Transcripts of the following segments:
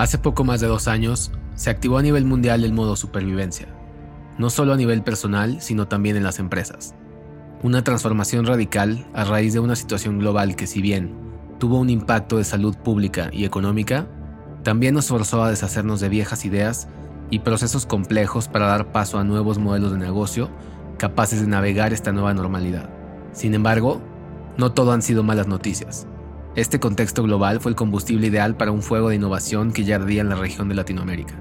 Hace poco más de dos años, se activó a nivel mundial el modo supervivencia, no solo a nivel personal, sino también en las empresas. Una transformación radical a raíz de una situación global que si bien tuvo un impacto de salud pública y económica, también nos forzó a deshacernos de viejas ideas y procesos complejos para dar paso a nuevos modelos de negocio capaces de navegar esta nueva normalidad. Sin embargo, no todo han sido malas noticias. Este contexto global fue el combustible ideal para un fuego de innovación que ya ardía en la región de Latinoamérica.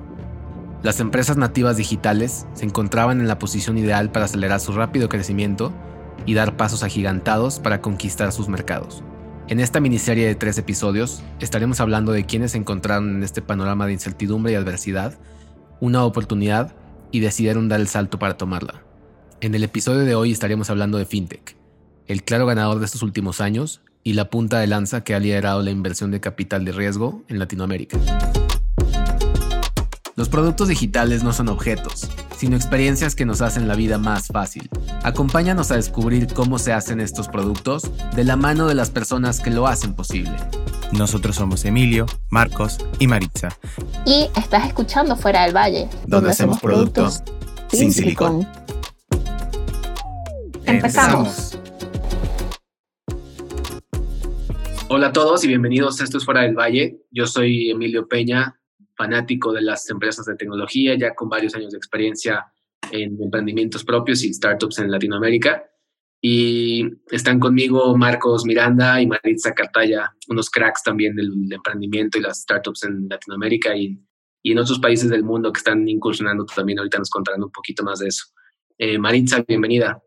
Las empresas nativas digitales se encontraban en la posición ideal para acelerar su rápido crecimiento y dar pasos agigantados para conquistar sus mercados. En esta miniserie de tres episodios estaremos hablando de quienes encontraron en este panorama de incertidumbre y adversidad una oportunidad y decidieron dar el salto para tomarla. En el episodio de hoy estaremos hablando de FinTech, el claro ganador de estos últimos años y la punta de lanza que ha liderado la inversión de capital de riesgo en Latinoamérica. Los productos digitales no son objetos, sino experiencias que nos hacen la vida más fácil. Acompáñanos a descubrir cómo se hacen estos productos de la mano de las personas que lo hacen posible. Nosotros somos Emilio, Marcos y Maritza. Y estás escuchando Fuera del Valle, donde, hacemos productos, sin silicón. Empezamos. Hola a todos y bienvenidos a Esto es Fuera del Valle. Yo soy Emilio Peña, fanático de las empresas de tecnología, ya con varios años de experiencia en emprendimientos propios y startups en Latinoamérica. Y están conmigo Marcos Miranda y Maritza Cartaya, unos cracks también del emprendimiento y las startups en Latinoamérica y, y en otros países del mundo que están incursionando también. Ahorita nos contarán un poquito más de eso. Eh, Maritza, bienvenida.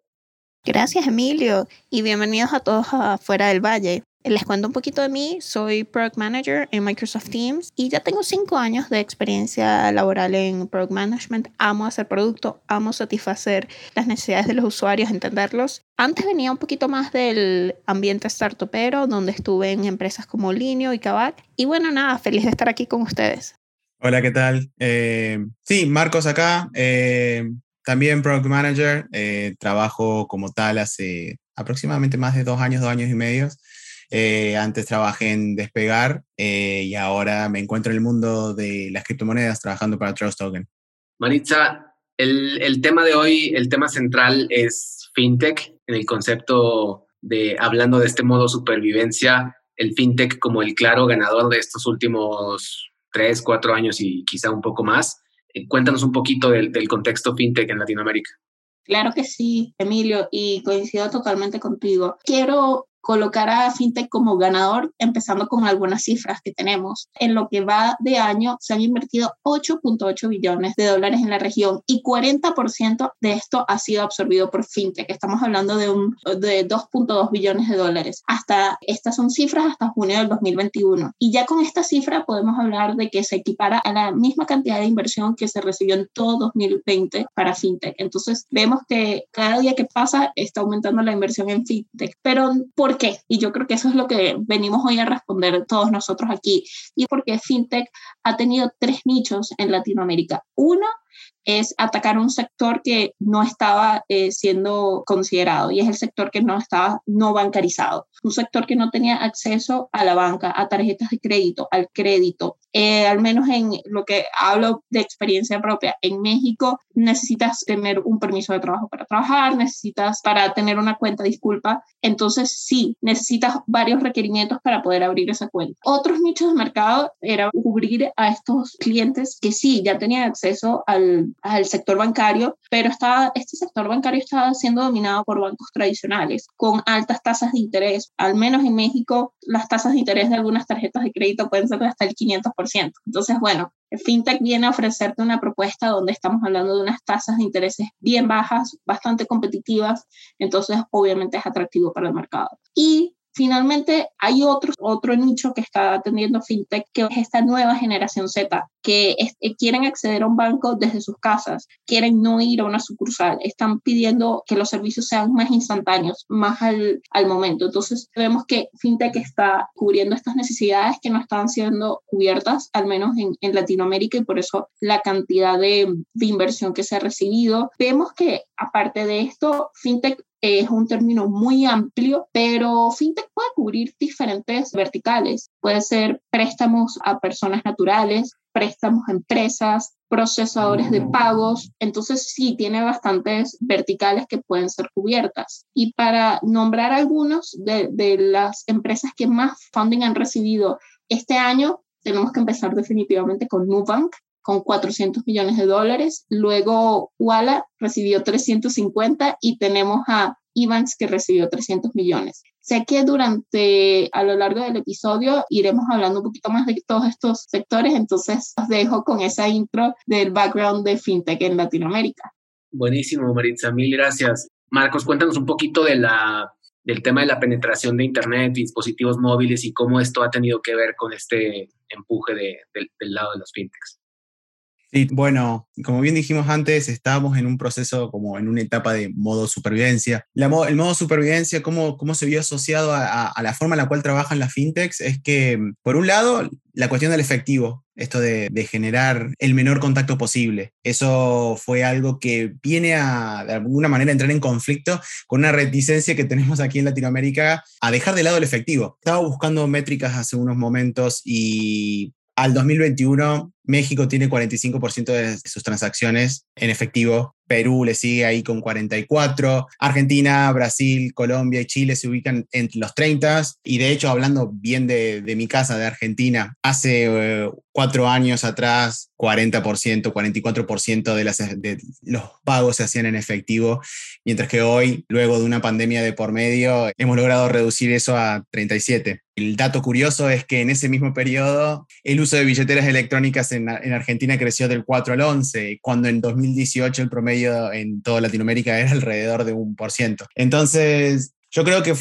Gracias, Emilio, y bienvenidos a todos a Fuera del Valle. Les cuento un poquito de mí, soy Product Manager en Microsoft Teams y ya tengo cinco años de experiencia laboral en Product Management. Amo hacer producto, amo satisfacer las necesidades de los usuarios, entenderlos. Antes venía un poquito más del ambiente startupero, donde estuve en empresas como Linio y Kavak. Y bueno, nada, feliz de estar aquí con ustedes. Hola, ¿qué tal? Eh, sí, Marcos acá. Eh, también Product Manager. Eh, trabajo como tal hace aproximadamente más de dos años, dos años y medio eh, antes trabajé en Despegar eh, y ahora me encuentro en el mundo de las criptomonedas trabajando para Trust Token. Maritza, el, el tema de hoy, el tema central es fintech, en el concepto de, hablando de este modo supervivencia, el fintech como el claro ganador de estos últimos tres, cuatro años y quizá un poco más. Eh, cuéntanos un poquito del, del contexto fintech en Latinoamérica. Claro que sí, Emilio, y coincido totalmente contigo. Quiero colocar a FinTech como ganador, empezando con algunas cifras que tenemos. En lo que va de año se han invertido 8.8 billones de dólares en la región y 40% de esto ha sido absorbido por FinTech. Estamos hablando de, un, de 2.2 billones de dólares. Hasta estas son cifras hasta junio del 2021. Y ya con esta cifra podemos hablar de que se equipara a la misma cantidad de inversión que se recibió en todo 2020 para FinTech. Entonces vemos que cada día que pasa está aumentando la inversión en FinTech. Pero por ¿Por qué? Y yo creo que eso es lo que venimos hoy a responder todos nosotros aquí. Y porque FinTech ha tenido tres nichos en Latinoamérica. Uno es atacar un sector que no estaba eh, siendo considerado y es el sector que no estaba no bancarizado, un sector que no tenía acceso a la banca, a tarjetas de crédito, al crédito. Eh, al menos en lo que hablo de experiencia propia, en México necesitas tener un permiso de trabajo para trabajar, necesitas para tener una cuenta, disculpa. Entonces sí, necesitas varios requerimientos para poder abrir esa cuenta. Otros nichos de mercado era cubrir a estos clientes que sí, ya tenían acceso al sector bancario, pero está, este sector bancario está siendo dominado por bancos tradicionales con altas tasas de interés. Al menos en México, las tasas de interés de algunas tarjetas de crédito pueden ser hasta el 500%. Entonces, bueno, FinTech viene a ofrecerte una propuesta donde estamos hablando de unas tasas de intereses bien bajas, bastante competitivas, entonces obviamente es atractivo para el mercado. Y Finalmente, hay otro, otro nicho que está atendiendo FinTech, que es esta nueva generación Z, que eh, quieren acceder a un banco desde sus casas, quieren no ir a una sucursal, están pidiendo que los servicios sean más instantáneos, más al, al momento. Entonces, vemos que FinTech está cubriendo estas necesidades que no están siendo cubiertas, al menos en, en Latinoamérica, y por eso la cantidad de, de inversión que se ha recibido. Vemos que, aparte de esto, FinTech es un término muy amplio, pero fintech puede cubrir diferentes verticales. Puede ser préstamos a personas naturales, préstamos a empresas, procesadores de pagos. Entonces sí, tiene bastantes verticales que pueden ser cubiertas. Y para nombrar algunos de, de las empresas que más funding han recibido este año, tenemos que empezar definitivamente con Nubank, con 400 millones de dólares. Luego Walla recibió 350 y tenemos a Evans que recibió 300 millones. Sé que durante, a lo largo del episodio, iremos hablando un poquito más de todos estos sectores, entonces os dejo con esa intro del background de FinTech en Latinoamérica. Buenísimo, Maritza, mil gracias. Marcos, cuéntanos un poquito de la, del tema de la penetración de Internet, dispositivos móviles y cómo esto ha tenido que ver con este empuje del lado de los fintechs. Sí, bueno, como bien dijimos antes, estábamos en un proceso como en una etapa de modo supervivencia. el modo supervivencia, cómo, cómo se vio asociado a, la forma en la cual trabajan las fintechs, es que, por un lado, la cuestión del efectivo, esto de, generar el menor contacto posible. Eso fue algo que viene a, de alguna manera, entrar en conflicto con una reticencia que tenemos aquí en Latinoamérica a dejar de lado el efectivo. Estaba buscando métricas hace unos momentos y al 2021 México tiene 45% de sus transacciones en efectivo, Perú le sigue ahí con 44, Argentina, Brasil, Colombia y Chile se ubican entre los 30 y de hecho hablando bien de, mi casa, de Argentina, hace eh, cuatro años atrás 40%, 44% de, las, de los pagos se hacían en efectivo, mientras que hoy, luego de una pandemia de por medio, hemos logrado reducir eso a 37. El dato curioso es que en ese mismo periodo el uso de billeteras electrónicas en, Argentina creció del 4 al 11, cuando en 2018 el promedio en toda Latinoamérica era alrededor de un por ciento. Entonces, yo creo que,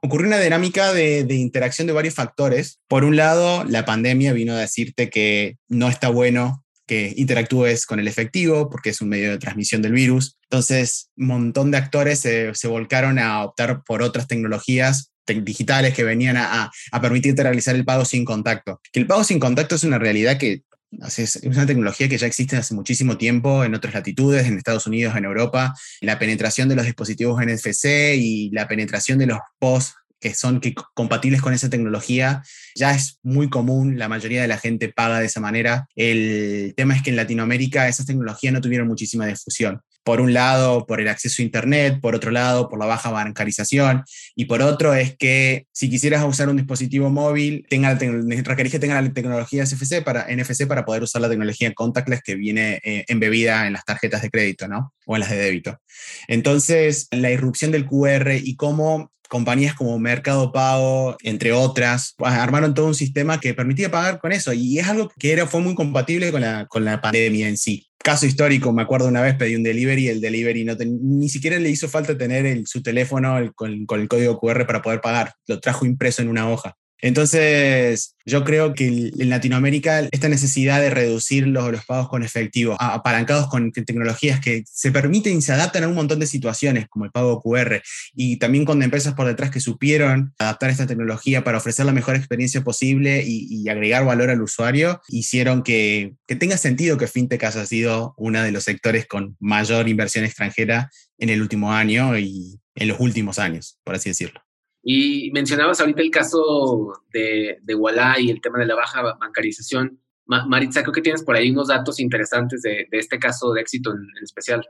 ocurrió una dinámica de, interacción de varios factores. Por un lado, la pandemia vino a decirte que no está bueno que interactúes con el efectivo porque es un medio de transmisión del virus. Entonces, un montón de actores se, se volcaron a optar por otras tecnologías digitales que venían a, permitirte realizar el pago sin contacto. Que el pago sin contacto es una realidad que es una tecnología que ya existe hace muchísimo tiempo en otras latitudes, en Estados Unidos, en Europa. La penetración de los dispositivos NFC y la penetración de los POS que son compatibles con esa tecnología ya es muy común, la mayoría de la gente paga de esa manera. El tema es que en Latinoamérica esas tecnologías no tuvieron muchísima difusión por un lado por el acceso a Internet, por otro lado por la baja bancarización y por otro es que si quisieras usar un dispositivo móvil, tenga requerís que tenga la tecnología NFC para, NFC para poder usar la tecnología contactless que viene eh, embebida en las tarjetas de crédito ¿no? o en las de débito. Entonces, la irrupción del QR y cómo compañías como Mercado Pago, entre otras, armaron todo un sistema que permitía pagar con eso. Y es algo que era, fue muy compatible con la, con la pandemia en sí. Caso histórico, me acuerdo una vez pedí un delivery y el delivery no ni siquiera le hizo falta tener su teléfono con, con, el código QR para poder pagar, lo trajo impreso en una hoja. Entonces, yo creo que en Latinoamérica esta necesidad de reducir los, pagos con efectivo, apalancados con tecnologías que se permiten y se adaptan a un montón de situaciones, como el pago QR, y también con empresas por detrás que supieron adaptar esta tecnología para ofrecer la mejor experiencia posible y, agregar valor al usuario, hicieron que, que tenga sentido que FinTech haya sido uno de los sectores con mayor inversión extranjera en el último año y en los últimos años, por así decirlo. Y mencionabas ahorita el caso de, de y el tema de la baja bancarización. Maritza, creo que tienes por ahí unos datos interesantes de, de este caso de éxito en, en especial.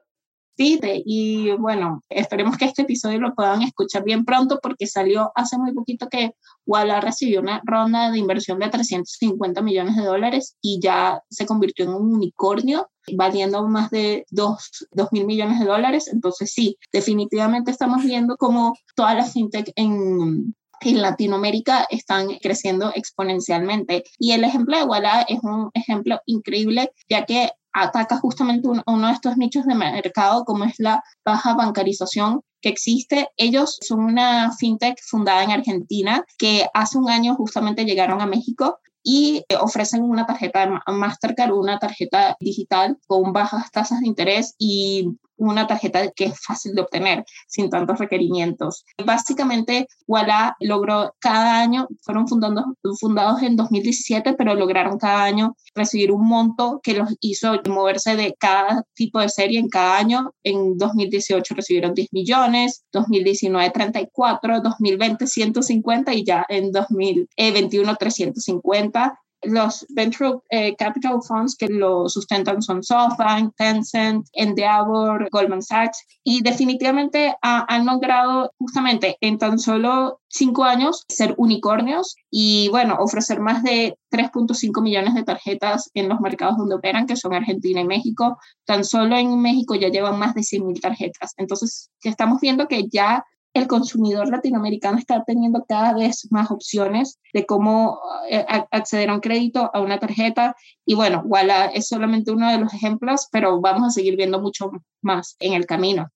Y bueno, esperemos que este episodio lo puedan escuchar bien pronto porque salió hace muy poquito que Walla recibió una ronda de inversión de 350 millones de dólares y ya se convirtió en un unicornio valiendo más de 2, mil millones de dólares. Entonces sí, definitivamente estamos viendo cómo todas las fintech en, en Latinoamérica están creciendo exponencialmente. Y el ejemplo de Walla es un ejemplo increíble, ya que ataca justamente uno de estos nichos de mercado como es la baja bancarización que existe. Ellos son una fintech fundada en Argentina que hace un año justamente llegaron a México y ofrecen una tarjeta Mastercard, una tarjeta digital con bajas tasas de interés y una tarjeta que es fácil de obtener sin tantos requerimientos. Básicamente, Walla logró cada año, fueron fundados, fundados en 2017, pero lograron cada año recibir un monto que los hizo moverse de cada tipo de serie en cada año. En 2018 recibieron 10 millones, 2019 34, 2020 150 y ya en 2021 350 Los Venture eh, Capital Funds que lo sustentan son SoftBank, Tencent, Endeavor, Goldman Sachs y definitivamente han logrado justamente en tan solo cinco años ser unicornios y bueno, ofrecer más de 3.5 millones de tarjetas en los mercados donde operan, que son Argentina y México. Tan solo en México ya llevan más de 100 mil tarjetas. Entonces, estamos viendo que ya el consumidor latinoamericano está teniendo cada vez más opciones de cómo eh, acceder a un crédito, a una tarjeta. Y bueno, Walla es solamente uno de los ejemplos, pero vamos a seguir viendo mucho más en el camino.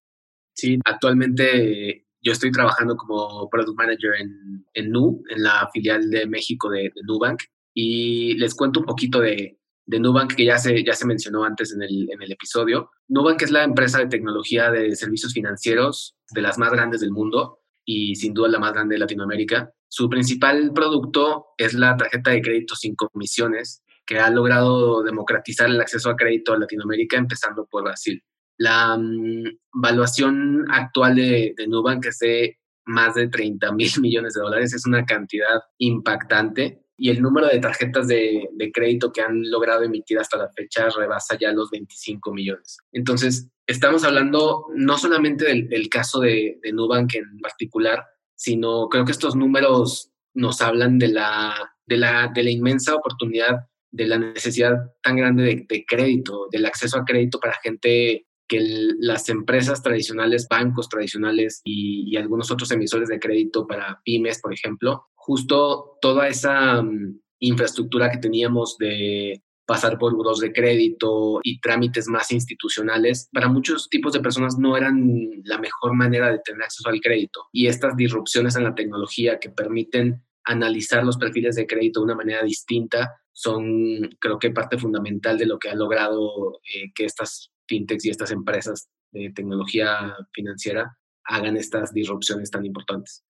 Sí, actualmente yo estoy trabajando como Product Manager en, en Nu, en la filial de México de, de Nubank. Y les cuento un poquito de, de Nubank, que ya se, ya se mencionó antes en el, en el episodio. Nubank es la empresa de tecnología de servicios financieros de las más grandes del mundo y sin duda la más grande de Latinoamérica. Su principal producto es la tarjeta de crédito sin comisiones, que ha logrado democratizar el acceso a crédito a Latinoamérica, empezando por Brasil. La mm, valuación actual de, de Nubank es de más de 30 mil millones de dólares, es una cantidad impactante y el número de tarjetas de, crédito que han logrado emitir hasta la fecha rebasa ya los 25 millones. Entonces, estamos hablando no solamente del, caso de, Nubank en particular, sino creo que estos números nos hablan de la, de la, de la inmensa oportunidad, de la necesidad tan grande de, crédito, del acceso a crédito para gente que las empresas tradicionales, bancos tradicionales y, y, algunos otros emisores de crédito para pymes, por ejemplo, justo toda esa mm, infraestructura que teníamos de pasar por buros de crédito y trámites más institucionales, para muchos tipos de personas no eran la mejor manera de tener acceso al crédito. Y estas disrupciones en la tecnología que permiten analizar los perfiles de crédito de una manera distinta son, creo que, parte fundamental de lo que ha logrado eh, que estas fintechs y estas empresas de tecnología financiera hagan estas disrupciones tan importantes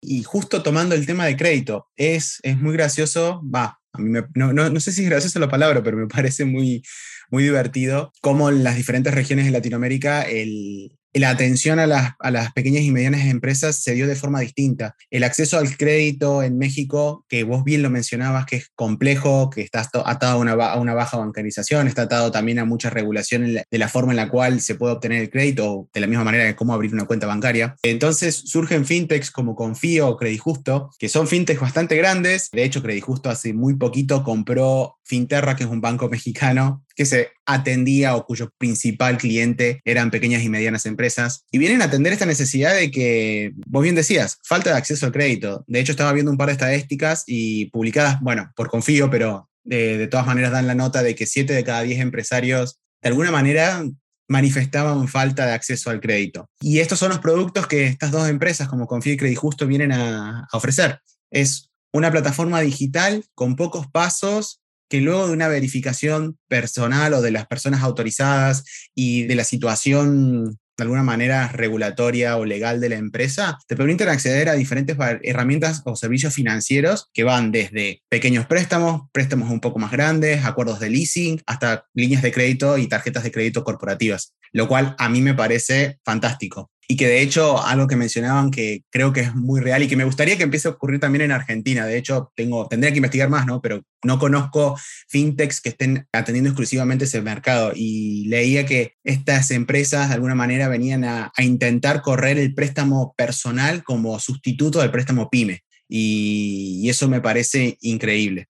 y justo tomando el tema de crédito, es, es muy gracioso, va, a mí no, no, no, sé si es graciosa la palabra, pero me parece muy, muy divertido cómo en las diferentes regiones de Latinoamérica el, la atención a las, pequeñas y medianas empresas se dio de forma distinta. El acceso al crédito en México, que vos bien lo mencionabas, que es complejo, que está atado a una, baja bancarización, está atado también a mucha regulación de la forma en la cual se puede obtener el crédito, de la misma manera que cómo abrir una cuenta bancaria. Entonces surgen fintechs como Confío o Credijusto, que son fintechs bastante grandes. De hecho, Credijusto hace muy poquito compró Finterra, que es un banco mexicano que se atendía o cuyo principal cliente eran pequeñas y medianas empresas, y vienen a atender esta necesidad de que, vos bien decías, falta de acceso al crédito. De hecho, estaba viendo un par de estadísticas y publicadas, bueno, por confío, pero de, todas maneras dan la nota de que 7 de cada 10 empresarios, de alguna manera, manifestaban falta de acceso al crédito. Y estos son los productos que estas dos empresas como Confío y Credit Justo vienen a, a ofrecer. Es una plataforma digital con pocos pasos que luego de una verificación personal o de las personas autorizadas y de la situación de alguna manera regulatoria o legal de la empresa, te permiten acceder a diferentes herramientas o servicios financieros que van desde pequeños préstamos, préstamos un poco más grandes, acuerdos de leasing, hasta líneas de crédito y tarjetas de crédito corporativas, lo cual a mí me parece fantástico y que de hecho algo que mencionaban que creo que es muy real y que me gustaría que empiece a ocurrir también en Argentina. De hecho, tengo, tendría que investigar más, ¿no? Pero no conozco fintechs que estén atendiendo exclusivamente ese mercado y leía que estas empresas de alguna manera venían a, intentar correr el préstamo personal como sustituto del préstamo pyme y, y eso me parece increíble.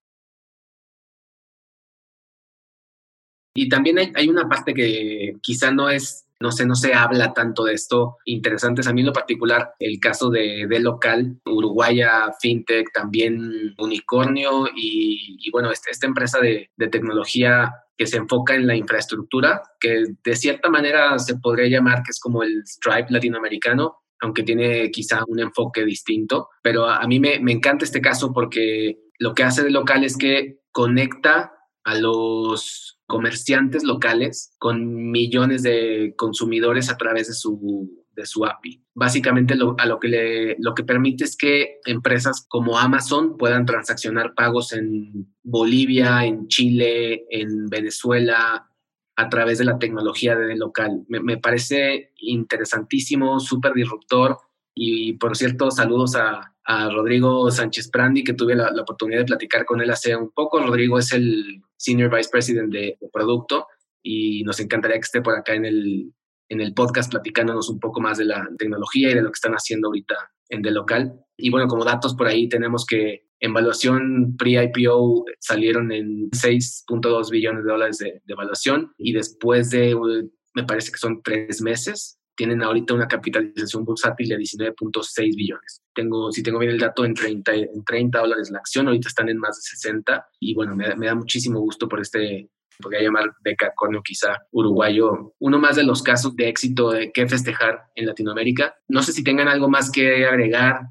Y también hay, hay una parte que quizá no es no sé, no se habla tanto de esto. Interesantes a mí en lo particular, el caso de, de Local, Uruguaya, FinTech, también Unicornio y, bueno, esta, esta empresa de, de tecnología que se enfoca en la infraestructura, que de cierta manera se podría llamar que es como el Stripe latinoamericano, aunque tiene quizá un enfoque distinto. Pero a, a mí me, me, encanta este caso porque lo que hace de local es que conecta a los comerciantes locales con millones de consumidores a través de su, de su API. Básicamente lo, a lo que, le, lo que permite es que empresas como Amazon puedan transaccionar pagos en Bolivia, en Chile, en Venezuela, a través de la tecnología de local. Me, me parece interesantísimo, súper disruptor Y por cierto, saludos a, Rodrigo Sánchez Prandi, que tuve la, oportunidad de platicar con él hace un poco. Rodrigo es el Senior Vice President de, producto y nos encantaría que esté por acá en el, en el podcast platicándonos un poco más de la tecnología y de lo que están haciendo ahorita en The Local. Y bueno, como datos por ahí tenemos que en valuación pre-IPO salieron en 6.2 billones de dólares de, de evaluación y después de, me parece que son tres meses, tienen ahorita una capitalización bursátil de 19.6 billones. Tengo, si tengo bien el dato, en 30, en 30 dólares la acción, ahorita están en más de 60 y bueno, me, da muchísimo gusto por este, podría llamar de cacornio quizá uruguayo, uno más de los casos de éxito de que festejar en Latinoamérica. No sé si tengan algo más que agregar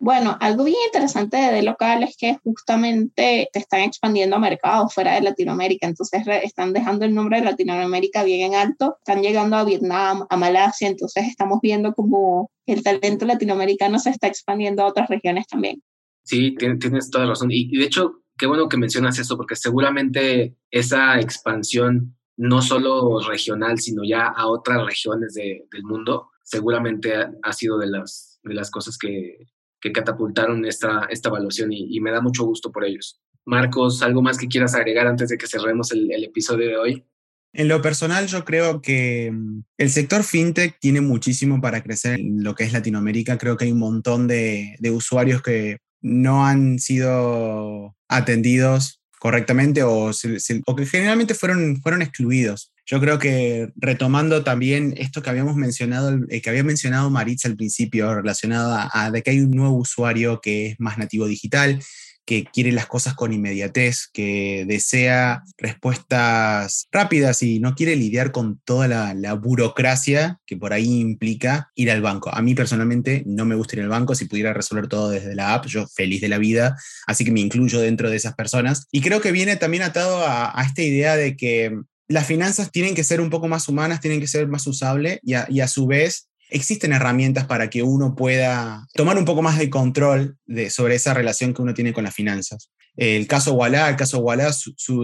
bueno, algo bien interesante de local es que justamente te están expandiendo a mercados fuera de Latinoamérica, entonces están dejando el nombre de Latinoamérica bien en alto, están llegando a Vietnam, a Malasia, entonces estamos viendo como el talento latinoamericano se está expandiendo a otras regiones también. Sí, tienes toda razón. Y, de hecho, qué bueno que mencionas eso, porque seguramente esa expansión, no solo regional, sino ya a otras regiones del mundo, seguramente ha, sido de las, de las cosas que, que catapultaron esta, esta evaluación y, me da mucho gusto por ellos. Marcos, ¿algo más que quieras agregar antes de que cerremos el, episodio de hoy? En lo personal, yo creo que mm, el sector fintech tiene muchísimo para crecer en lo que es Latinoamérica. Creo que hay un montón de, de usuarios que no han sido atendidos correctamente o, o, que generalmente fueron, fueron excluidos. Yo creo que retomando también esto que habíamos mencionado, eh, que había mencionado Maritza al principio, relacionado a, de que hay un nuevo usuario que es más nativo digital, que quiere las cosas con inmediatez, que desea respuestas rápidas y no quiere lidiar con toda la, burocracia que por ahí implica ir al banco. A mí personalmente no me gusta ir al banco, si pudiera resolver todo desde la app, yo feliz de la vida, así que me incluyo dentro de esas personas. Y creo que viene también atado a esta idea de que las finanzas tienen que ser un poco más humanas, tienen que ser más usables y a, su vez existen herramientas para que uno pueda tomar un poco más de control de, sobre esa relación que uno tiene con las finanzas. El caso Walla, el caso Walla,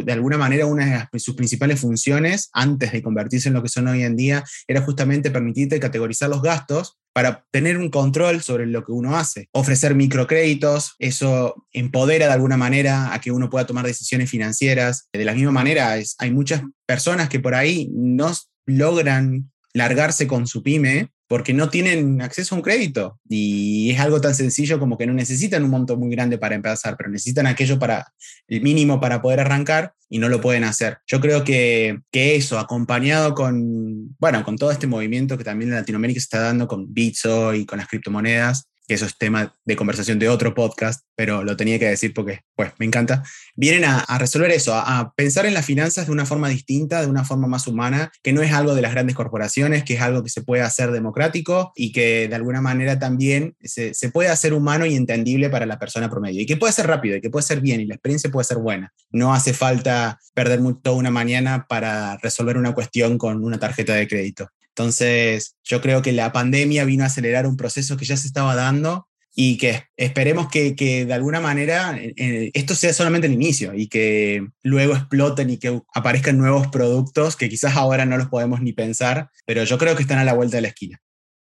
de alguna manera una de sus principales funciones antes de convertirse en lo que son hoy en día era justamente permitirte categorizar los gastos para tener un control sobre lo que uno hace. Ofrecer microcréditos, eso empodera de alguna manera a que uno pueda tomar decisiones financieras. De la misma manera, hay muchas personas que por ahí no logran largarse con su pyme porque no tienen acceso a un crédito. Y es algo tan sencillo como que no necesitan un monto muy grande para empezar, pero necesitan aquello para el mínimo para poder arrancar y no lo pueden hacer. Yo creo que, que eso, acompañado con, bueno, con todo este movimiento que también en Latinoamérica se está dando con Bitso y con las criptomonedas, que eso es tema de conversación de otro podcast, pero lo tenía que decir porque, pues, me encanta, vienen a, resolver eso, a, pensar en las finanzas de una forma distinta, de una forma más humana, que no es algo de las grandes corporaciones, que es algo que se puede hacer democrático y que de alguna manera también se, se puede hacer humano y entendible para la persona promedio, y que puede ser rápido, y que puede ser bien, y la experiencia puede ser buena. No hace falta perder toda una mañana para resolver una cuestión con una tarjeta de crédito. Entonces, yo creo que la pandemia vino a acelerar un proceso que ya se estaba dando y que esperemos que, de alguna manera eh, eh, esto sea solamente el inicio y que luego exploten y que aparezcan nuevos productos que quizás ahora no los podemos ni pensar, pero yo creo que están a la vuelta de la esquina.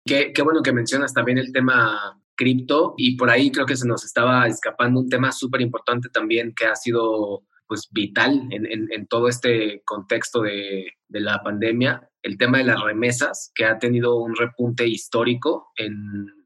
Qué, qué bueno que mencionas también el tema cripto y por ahí creo que se nos estaba escapando un tema súper importante también que ha sido pues vital en, todo este contexto de, de, la pandemia, el tema de las remesas, que ha tenido un repunte histórico en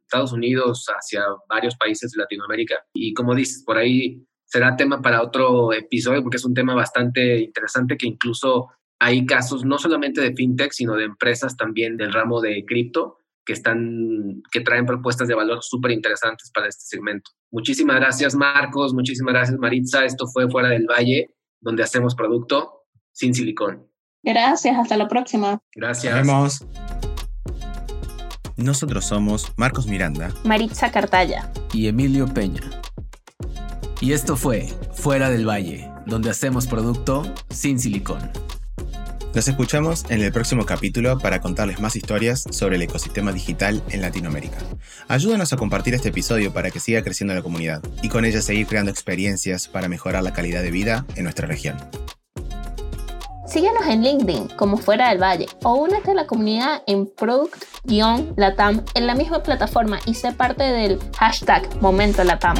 Estados Unidos hacia varios países de Latinoamérica. Y como dices, por ahí será tema para otro episodio, porque es un tema bastante interesante que incluso hay casos no solamente de fintech, sino de empresas también del ramo de cripto que están, que traen propuestas de valor súper interesantes para este segmento. Muchísimas gracias, Marcos. Muchísimas gracias, Maritza. Esto fue Fuera del Valle, donde hacemos producto sin silicón. Gracias, hasta la próxima. Gracias. Nos vemos. Nosotros somos Marcos Miranda, Maritza Cartaya y Emilio Peña. Y esto fue Fuera del Valle, donde hacemos producto sin silicón. Nos escuchamos en el próximo capítulo para contarles más historias sobre el ecosistema digital en Latinoamérica. Ayúdanos a compartir este episodio para que siga creciendo la comunidad y con ella seguir creando experiencias para mejorar la calidad de vida en nuestra región. Síguenos en LinkedIn como Fuera del Valle o únete a la comunidad en Product-Latam en la misma plataforma y sé parte del hashtag Momento Latam.